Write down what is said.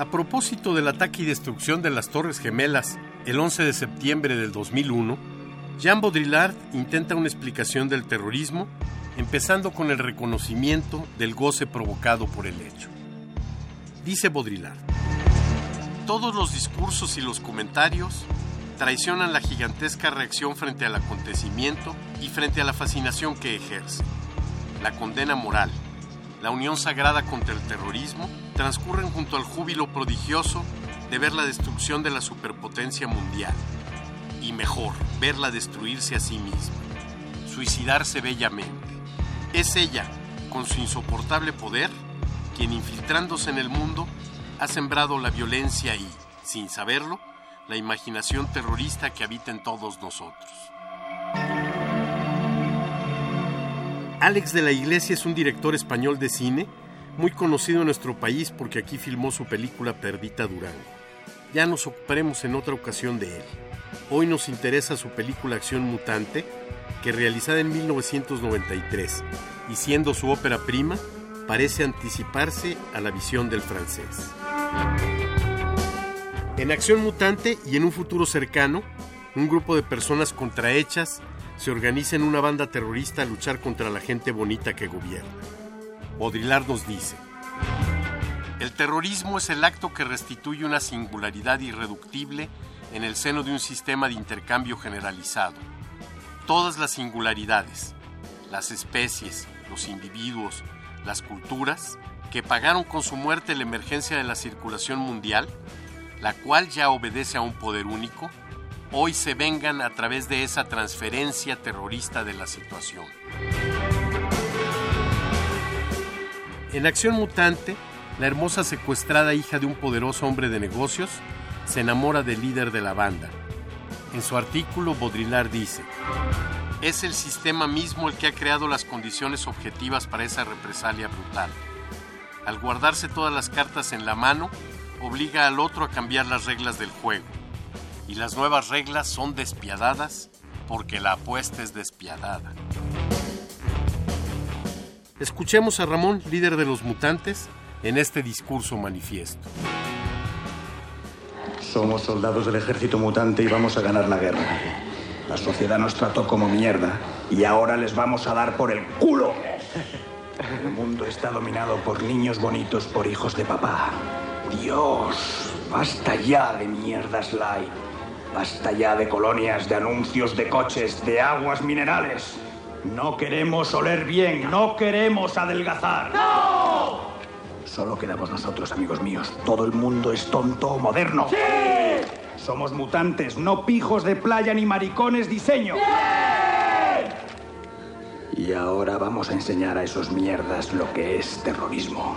A propósito del ataque y destrucción de las Torres Gemelas el 11 de septiembre del 2001, Jean Baudrillard intenta una explicación del terrorismo, empezando con el reconocimiento del goce provocado por el hecho. Dice Baudrillard, todos los discursos y los comentarios traicionan la gigantesca reacción frente al acontecimiento y frente a la fascinación que ejerce. La condena moral, la unión sagrada contra el terrorismo transcurren junto al júbilo prodigioso de ver la destrucción de la superpotencia mundial. Y mejor, verla destruirse a sí misma, suicidarse bellamente. Es ella, con su insoportable poder, quien infiltrándose en el mundo ha sembrado la violencia y, sin saberlo, la imaginación terrorista que habita en todos nosotros. Alex de la Iglesia es un director español de cine muy conocido en nuestro país porque aquí filmó su película Perdita Durango. Ya nos ocuparemos en otra ocasión de él. Hoy nos interesa su película Acción Mutante, que realizada en 1993 y siendo su ópera prima, parece anticiparse a la visión del francés. En Acción Mutante y en un futuro cercano, un grupo de personas contrahechas se organiza en una banda terrorista a luchar contra la gente bonita que gobierna. Baudrillard nos dice, el terrorismo es el acto que restituye una singularidad irreductible en el seno de un sistema de intercambio generalizado. Todas las singularidades, las especies, los individuos, las culturas, que pagaron con su muerte la emergencia de la circulación mundial, la cual ya obedece a un poder único, hoy se vengan a través de esa transferencia terrorista de la situación. En Acción Mutante, la hermosa secuestrada hija de un poderoso hombre de negocios se enamora del líder de la banda. En su artículo, Baudrillard dice, es el sistema mismo el que ha creado las condiciones objetivas para esa represalia brutal. Al guardarse todas las cartas en la mano, obliga al otro a cambiar las reglas del juego. Y las nuevas reglas son despiadadas porque la apuesta es despiadada. Escuchemos a Ramón, líder de los mutantes, en este discurso manifiesto. Somos soldados del ejército mutante y vamos a ganar la guerra. La sociedad nos trató como mierda y ahora les vamos a dar por el culo. El mundo está dominado por niños bonitos, por hijos de papá. Dios, basta ya de mierdas light. Basta ya de colonias, de anuncios de coches, de aguas minerales. No queremos oler bien, no queremos adelgazar. ¡No! Solo quedamos nosotros, amigos míos. Todo el mundo es tonto o moderno. ¡Sí! Somos mutantes, no pijos de playa ni maricones diseño. Y ahora vamos a enseñar a esos mierdas lo que es terrorismo.